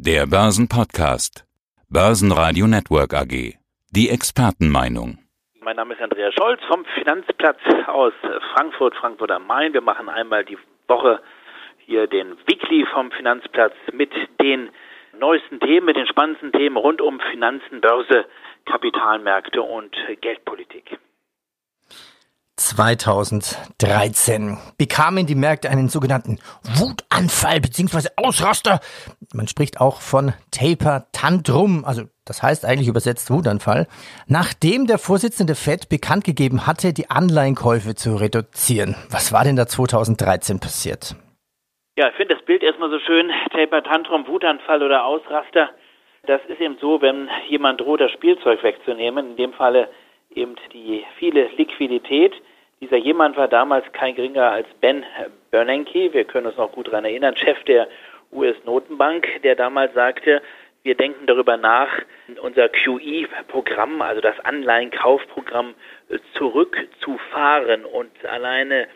Der Börsenpodcast. Börsenradio Network AG. Die Expertenmeinung. Mein Name ist Andreas Scholz vom Finanzplatz aus Frankfurt, Frankfurt am Main. Wir machen einmal die Woche hier den Weekly vom Finanzplatz mit den neuesten Themen, mit den spannendsten Themen rund um Finanzen, Börse, Kapitalmärkte und Geldpolitik. 2013 bekamen die Märkte einen sogenannten Wutanfall bzw. Ausraster. Man spricht auch von Taper Tantrum, also das heißt eigentlich übersetzt Wutanfall, nachdem der Vorsitzende Fed bekannt gegeben hatte, die Anleihenkäufe zu reduzieren. Was war denn da 2013 passiert? Ja, ich finde das Bild erstmal so schön. Taper Tantrum, Wutanfall oder Ausraster. Das ist eben so, wenn jemand droht, das Spielzeug wegzunehmen, in dem Falle eben die viele Liquidität. Dieser jemand war damals kein geringer als Ben Bernanke, wir können uns noch gut daran erinnern, Chef der US-Notenbank, der damals sagte, wir denken darüber nach, unser QE-Programm, also das Anleihenkaufprogramm, zurückzufahren. Und alleine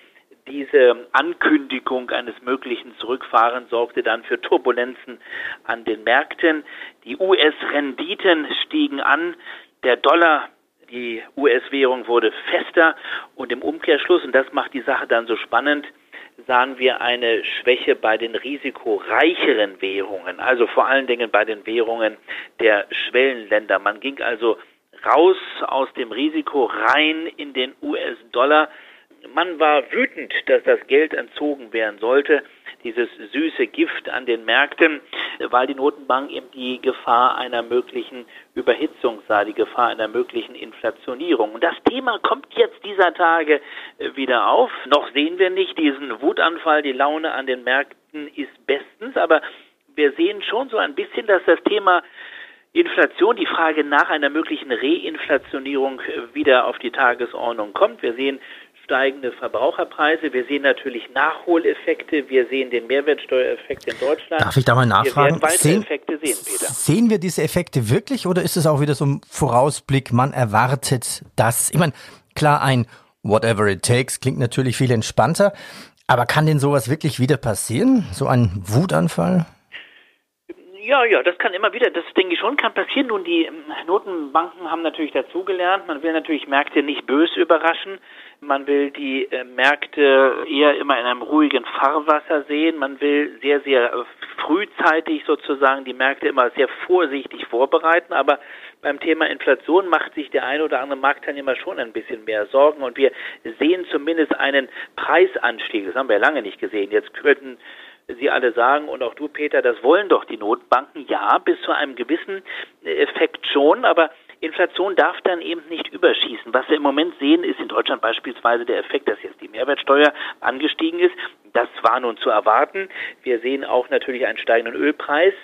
diese Ankündigung eines möglichen Zurückfahrens sorgte dann für Turbulenzen an den Märkten. Die US-Renditen stiegen an, der Dollar die US-Währung wurde fester und im Umkehrschluss, und das macht die Sache dann so spannend, sahen wir eine Schwäche bei den risikoreicheren Währungen, also vor allen Dingen bei den Währungen der Schwellenländer. Man ging also raus aus dem Risiko rein in den US-Dollar. Man war wütend, dass das Geld entzogen werden sollte dieses süße Gift an den Märkten, weil die Notenbank eben die Gefahr einer möglichen Überhitzung sah, die Gefahr einer möglichen Inflationierung. Und das Thema kommt jetzt dieser Tage äh, wieder auf. Noch sehen wir nicht diesen Wutanfall, die Laune an den Märkten ist bestens, aber wir sehen schon so ein bisschen, dass das Thema Inflation, die Frage nach einer möglichen Reinflationierung äh, wieder auf die Tagesordnung kommt. Wir sehen steigende Verbraucherpreise. Wir sehen natürlich Nachholeffekte. Wir sehen den Mehrwertsteuereffekt in Deutschland. Darf ich da mal nachfragen? Wir werden sehen, Effekte sehen, Peter. Sehen wir diese Effekte wirklich oder ist es auch wieder so ein Vorausblick? Man erwartet das. Ich meine, klar, ein Whatever it takes klingt natürlich viel entspannter. Aber kann denn sowas wirklich wieder passieren? So ein Wutanfall? Ja, ja, das kann immer wieder, das denke ich schon, kann passieren. Nun, die ähm, Notenbanken haben natürlich dazugelernt. Man will natürlich Märkte nicht bös überraschen. Man will die äh, Märkte eher immer in einem ruhigen Fahrwasser sehen. Man will sehr, sehr äh, frühzeitig sozusagen die Märkte immer sehr vorsichtig vorbereiten. Aber beim Thema Inflation macht sich der eine oder andere Marktteilnehmer schon ein bisschen mehr Sorgen. Und wir sehen zumindest einen Preisanstieg. Das haben wir lange nicht gesehen. Jetzt könnten Sie alle sagen und auch du, Peter, das wollen doch die Notbanken. Ja, bis zu einem gewissen Effekt schon, aber Inflation darf dann eben nicht überschießen. Was wir im Moment sehen, ist in Deutschland beispielsweise der Effekt, dass jetzt die Mehrwertsteuer angestiegen ist. Das war nun zu erwarten. Wir sehen auch natürlich einen steigenden Ölpreis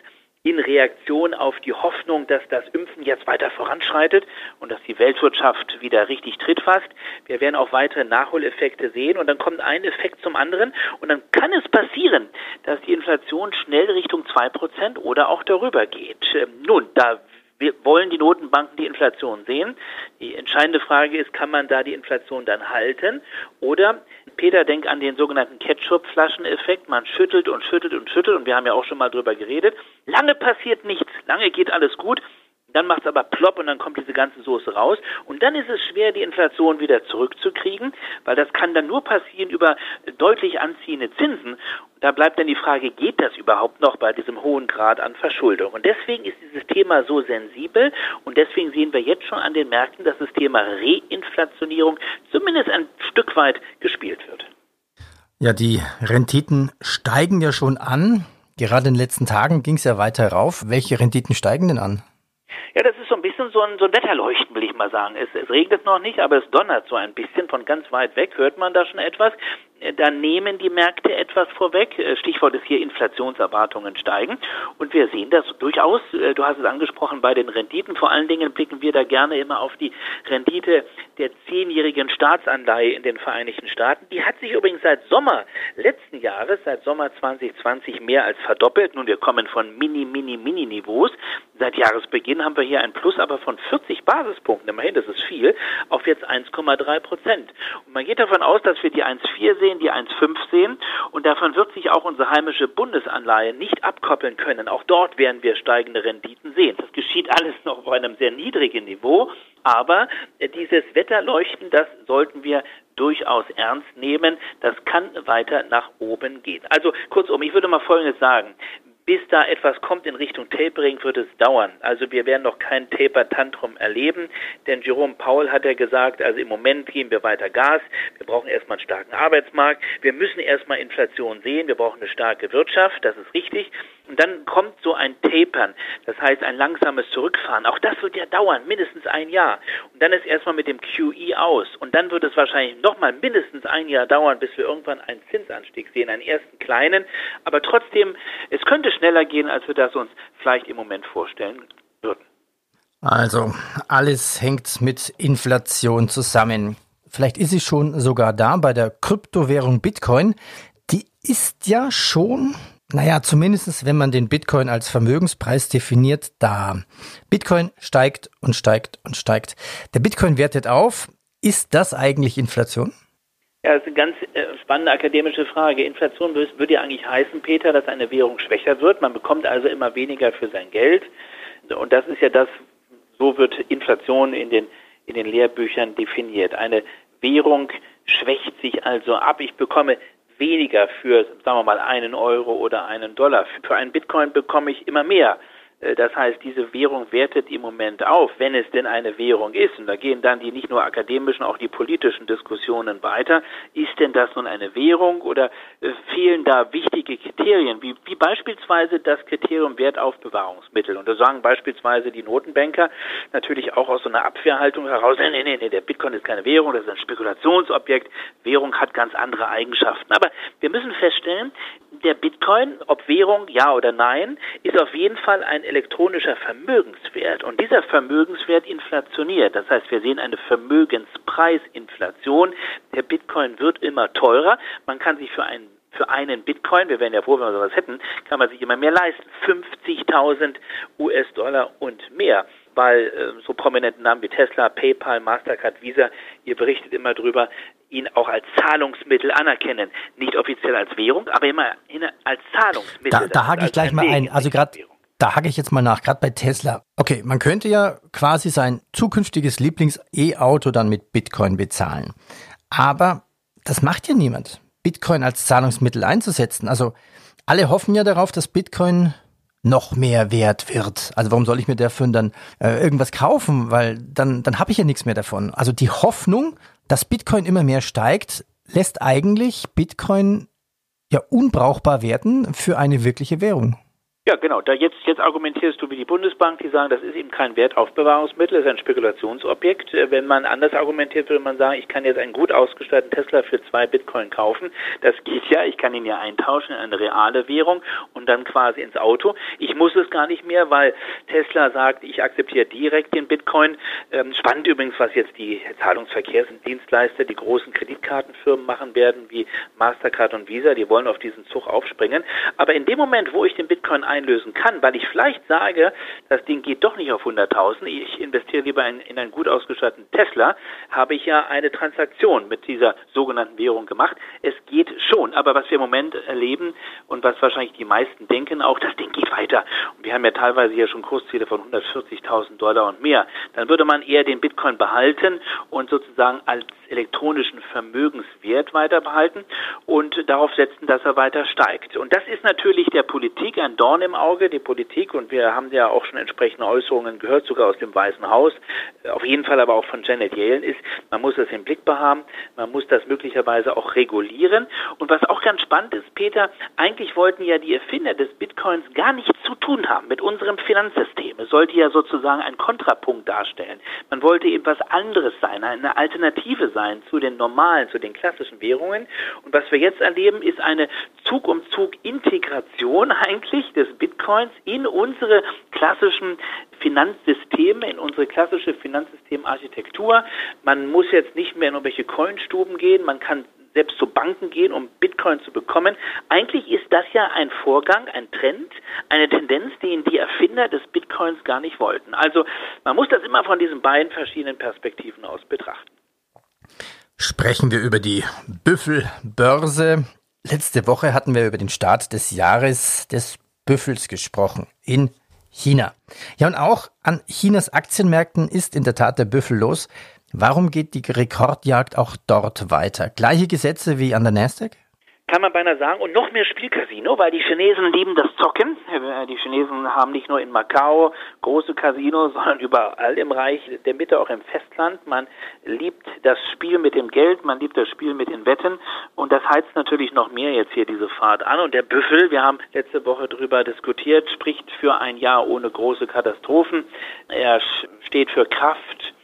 in Reaktion auf die Hoffnung, dass das Impfen jetzt weiter voranschreitet und dass die Weltwirtschaft wieder richtig Tritt fasst. Wir werden auch weitere Nachholeffekte sehen und dann kommt ein Effekt zum anderen und dann kann es passieren, dass die Inflation schnell Richtung zwei Prozent oder auch darüber geht. Ähm, nun, da wir wollen die Notenbanken die Inflation sehen. Die entscheidende Frage ist, kann man da die Inflation dann halten? Oder, Peter, denk an den sogenannten Ketchup-Flaschen-Effekt. Man schüttelt und schüttelt und schüttelt und wir haben ja auch schon mal drüber geredet. Lange passiert nichts, lange geht alles gut dann macht es aber plopp und dann kommt diese ganze Soße raus. Und dann ist es schwer, die Inflation wieder zurückzukriegen, weil das kann dann nur passieren über deutlich anziehende Zinsen. Da bleibt dann die Frage, geht das überhaupt noch bei diesem hohen Grad an Verschuldung? Und deswegen ist dieses Thema so sensibel und deswegen sehen wir jetzt schon an den Märkten, dass das Thema Reinflationierung zumindest ein Stück weit gespielt wird. Ja, die Renditen steigen ja schon an. Gerade in den letzten Tagen ging es ja weiter rauf. Welche Renditen steigen denn an? Ja, das ist so ein bisschen so ein, so ein Wetterleuchten, will ich mal sagen. Es, es regnet noch nicht, aber es donnert so ein bisschen. Von ganz weit weg hört man da schon etwas. Äh, da nehmen die Märkte etwas vorweg. Äh, Stichwort ist hier Inflationserwartungen steigen. Und wir sehen das durchaus, äh, du hast es angesprochen, bei den Renditen. Vor allen Dingen blicken wir da gerne immer auf die Rendite der zehnjährigen Staatsanleihe in den Vereinigten Staaten. Die hat sich übrigens seit Sommer letzten Jahres, seit Sommer 2020 mehr als verdoppelt. Nun, wir kommen von mini, mini, mini Niveaus. Seit Jahresbeginn haben wir hier ein Plus aber von 40 Basispunkten. Immerhin, das ist viel, auf jetzt 1,3 Prozent. Und man geht davon aus, dass wir die 1,4 sehen sehen, die 1,5 sehen. Und davon wird sich auch unsere heimische Bundesanleihe nicht abkoppeln können. Auch dort werden wir steigende Renditen sehen. Das geschieht alles noch auf einem sehr niedrigen Niveau. Aber äh, dieses Wetterleuchten, das sollten wir durchaus ernst nehmen. Das kann weiter nach oben gehen. Also kurzum, ich würde mal Folgendes sagen bis da etwas kommt in Richtung Tapering, wird es dauern. Also wir werden noch kein Taper-Tantrum erleben, denn Jerome Paul hat ja gesagt, also im Moment geben wir weiter Gas, wir brauchen erstmal einen starken Arbeitsmarkt, wir müssen erstmal Inflation sehen, wir brauchen eine starke Wirtschaft, das ist richtig. Und dann kommt so ein Tapern, das heißt ein langsames Zurückfahren. Auch das wird ja dauern, mindestens ein Jahr. Und dann ist erstmal mit dem QE aus. Und dann wird es wahrscheinlich nochmal mindestens ein Jahr dauern, bis wir irgendwann einen Zinsanstieg sehen, einen ersten kleinen. Aber trotzdem, es könnte schneller gehen, als wir das uns vielleicht im Moment vorstellen würden. Also, alles hängt mit Inflation zusammen. Vielleicht ist sie schon sogar da bei der Kryptowährung Bitcoin. Die ist ja schon, naja, zumindest wenn man den Bitcoin als Vermögenspreis definiert, da. Bitcoin steigt und steigt und steigt. Der Bitcoin wertet auf. Ist das eigentlich Inflation? Ja, das ist eine ganz äh, spannende akademische Frage. Inflation würde ja eigentlich heißen, Peter, dass eine Währung schwächer wird. Man bekommt also immer weniger für sein Geld. Und das ist ja das, so wird Inflation in den, in den Lehrbüchern definiert. Eine Währung schwächt sich also ab. Ich bekomme weniger für, sagen wir mal, einen Euro oder einen Dollar. Für einen Bitcoin bekomme ich immer mehr. Äh, das heißt, diese Währung wertet im Moment auf, wenn es denn eine Währung ist. Und da gehen dann die nicht nur akademischen, auch die politischen Diskussionen weiter. Ist denn das nun eine Währung oder äh, fehlen da wichtige Kriterien, wie, wie beispielsweise das Kriterium Wertaufbewahrungsmittel? Und da sagen beispielsweise die Notenbanker natürlich auch aus so einer Abwehrhaltung heraus, nee, nee, nee, der Bitcoin ist keine Währung, das ist ein Spekulationsobjekt. Währung hat ganz andere Eigenschaften. Aber wir müssen feststellen, der Bitcoin, ob Währung, ja oder nein, ist auf jeden Fall ein elektronischer Vermögenswert. Und dieser Vermögenswert inflationiert. Das heißt, wir sehen eine Vermögenspreisinflation. Der Bitcoin wird immer teurer. Man kann sich für einen für einen Bitcoin, wir wären ja froh, wenn wir sowas hätten, kann man sich immer mehr leisten. 50.000 US-Dollar und mehr weil äh, so prominente Namen wie Tesla, PayPal, Mastercard, Visa, ihr berichtet immer drüber, ihn auch als Zahlungsmittel anerkennen. Nicht offiziell als Währung, aber immer als Zahlungsmittel. Da, da hake ich gleich mal ein. Also gerade da hake ich jetzt mal nach, gerade bei Tesla. Okay, man könnte ja quasi sein zukünftiges Lieblings-E-Auto dann mit Bitcoin bezahlen. Aber das macht ja niemand, Bitcoin als Zahlungsmittel einzusetzen. Also alle hoffen ja darauf, dass Bitcoin noch mehr wert wird. Also warum soll ich mir dafür dann äh, irgendwas kaufen? Weil dann, dann habe ich ja nichts mehr davon. Also die Hoffnung, dass Bitcoin immer mehr steigt, lässt eigentlich Bitcoin ja unbrauchbar werden für eine wirkliche Währung. Ja, genau. Da jetzt, jetzt argumentierst du wie die Bundesbank, die sagen, das ist eben kein Wertaufbewahrungsmittel, das ist ein Spekulationsobjekt. Äh, wenn man anders argumentiert, würde man sagen, ich kann jetzt einen gut ausgestatteten Tesla für zwei Bitcoin kaufen. Das geht ja. Ich kann ihn ja eintauschen in eine reale Währung und dann quasi ins Auto. Ich muss es gar nicht mehr, weil Tesla sagt, ich akzeptiere direkt den Bitcoin. Ähm, spannend übrigens, was jetzt die Zahlungsverkehrsdienstleister, die großen Kreditkartenfirmen machen werden, wie Mastercard und Visa. Die wollen auf diesen Zug aufspringen. Aber in dem Moment, wo ich den Bitcoin ein einlösen kann, weil ich vielleicht sage, das Ding geht doch nicht auf 100.000, ich investiere lieber in, in einen gut ausgestatteten Tesla, habe ich ja eine Transaktion mit dieser sogenannten Währung gemacht. Es geht schon, aber was wir im Moment erleben und was wahrscheinlich die meisten denken auch, das Ding geht weiter. Und wir haben ja teilweise hier schon Kursziele von 140.000 Dollar und mehr. Dann würde man eher den Bitcoin behalten und sozusagen als elektronischen Vermögenswert weiter behalten und darauf setzen, dass er weiter steigt. Und das ist natürlich der Politik ein Dorn im Auge, die Politik, und wir haben ja auch schon entsprechende Äußerungen gehört, sogar aus dem Weißen Haus, auf jeden Fall aber auch von Janet Yellen, ist, man muss das im Blick behaben, man muss das möglicherweise auch regulieren. Und was auch ganz spannend ist, Peter, eigentlich wollten ja die Erfinder des Bitcoins gar nichts zu tun haben mit unserem Finanzsystem. Es sollte ja sozusagen ein Kontrapunkt darstellen. Man wollte eben was anderes sein, eine Alternative sein zu den normalen, zu den klassischen Währungen. Und was wir jetzt erleben, ist eine Zug um Zug Integration eigentlich des Bitcoins in unsere klassischen Finanzsysteme, in unsere klassische Finanzsystemarchitektur. Man muss jetzt nicht mehr in irgendwelche Coinstuben gehen, man kann selbst zu Banken gehen, um Bitcoin zu bekommen. Eigentlich ist das ja ein Vorgang, ein Trend, eine Tendenz, den die Erfinder des Bitcoins gar nicht wollten. Also man muss das immer von diesen beiden verschiedenen Perspektiven aus betrachten. Sprechen wir über die Büffelbörse. Letzte Woche hatten wir über den Start des Jahres des Büffels gesprochen in China. Ja, und auch an Chinas Aktienmärkten ist in der Tat der Büffel los. Warum geht die Rekordjagd auch dort weiter? Gleiche Gesetze wie an der Nasdaq? Kann man beinahe sagen, und noch mehr Spielcasino, weil die Chinesen lieben das Zocken. Die Chinesen haben nicht nur in Macau große Casinos, sondern überall im Reich der Mitte, auch im Festland. Man liebt das Spiel mit dem Geld, man liebt das Spiel mit den Wetten und das heizt natürlich noch mehr jetzt hier diese Fahrt an. Und der Büffel, wir haben letzte Woche drüber diskutiert, spricht für ein Jahr ohne große Katastrophen. Er steht für Kraft,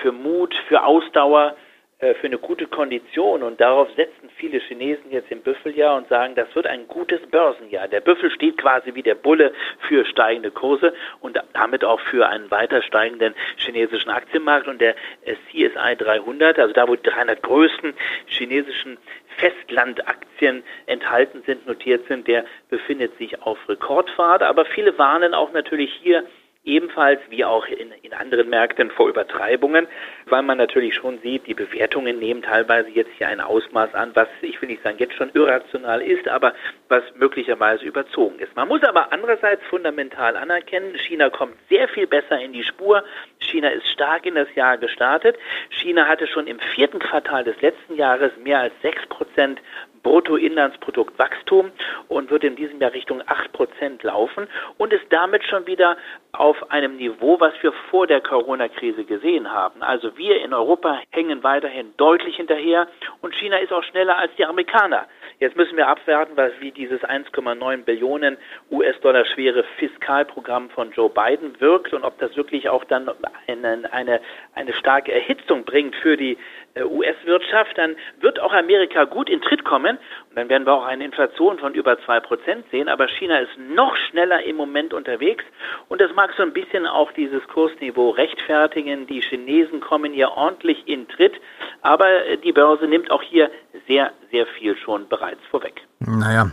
für Mut, für Ausdauer äh, für eine gute Kondition. Und darauf setzen viele Chinesen jetzt im Büffeljahr und sagen, das wird ein gutes Börsenjahr. Der Büffel steht quasi wie der Bulle für steigende Kurse und damit auch für einen weiter steigenden chinesischen Aktienmarkt. Und der äh, CSI 300, also da wo die 300 größten chinesischen Festlandaktien enthalten sind, notiert sind, der befindet sich auf Rekordfahrt, aber viele warnen auch natürlich hier ebenfalls wie auch in, in anderen Märkten vor Übertreibungen, weil man natürlich schon sieht, die Bewertungen nehmen teilweise jetzt hier ein Ausmaß an, was ich will nicht sagen jetzt schon irrational ist, aber was möglicherweise überzogen ist. Man muss aber andererseits fundamental anerkennen, China kommt sehr viel besser in die Spur. China ist stark in das Jahr gestartet. China hatte schon im vierten Quartal des letzten Jahres mehr als sechs Prozent Bruttoinlandsproduktwachstum und wird in diesem Jahr Richtung 8% laufen und ist damit schon wieder auf einem Niveau, was wir vor der Corona-Krise gesehen haben. Also wir in Europa hängen weiterhin deutlich hinterher und China ist auch schneller als die Amerikaner. Jetzt müssen wir abwarten, was wie dieses 1,9 Billionen US-Dollar schwere Fiskalprogramm von Joe Biden wirkt und ob das wirklich auch dann eine, eine, eine starke Erhitzung bringt für die US-Wirtschaft, dann wird auch Amerika gut in Tritt kommen und dann werden wir auch eine Inflation von über zwei Prozent sehen. Aber China ist noch schneller im Moment unterwegs und das mag so ein bisschen auch dieses Kursniveau rechtfertigen. Die Chinesen kommen hier ordentlich in Tritt, aber äh, die Börse nimmt auch hier sehr, sehr viel schon bereits vorweg. Naja,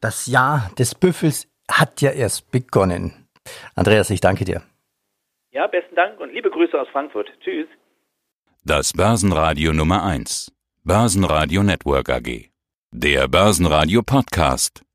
das Jahr des Büffels hat ja erst begonnen. Andreas, ich danke dir. Ja, besten Dank und liebe Grüße aus Frankfurt. Tschüss. Das Börsenradio Nummer 1. Börsenradio Network AG. Der Börsenradio Podcast.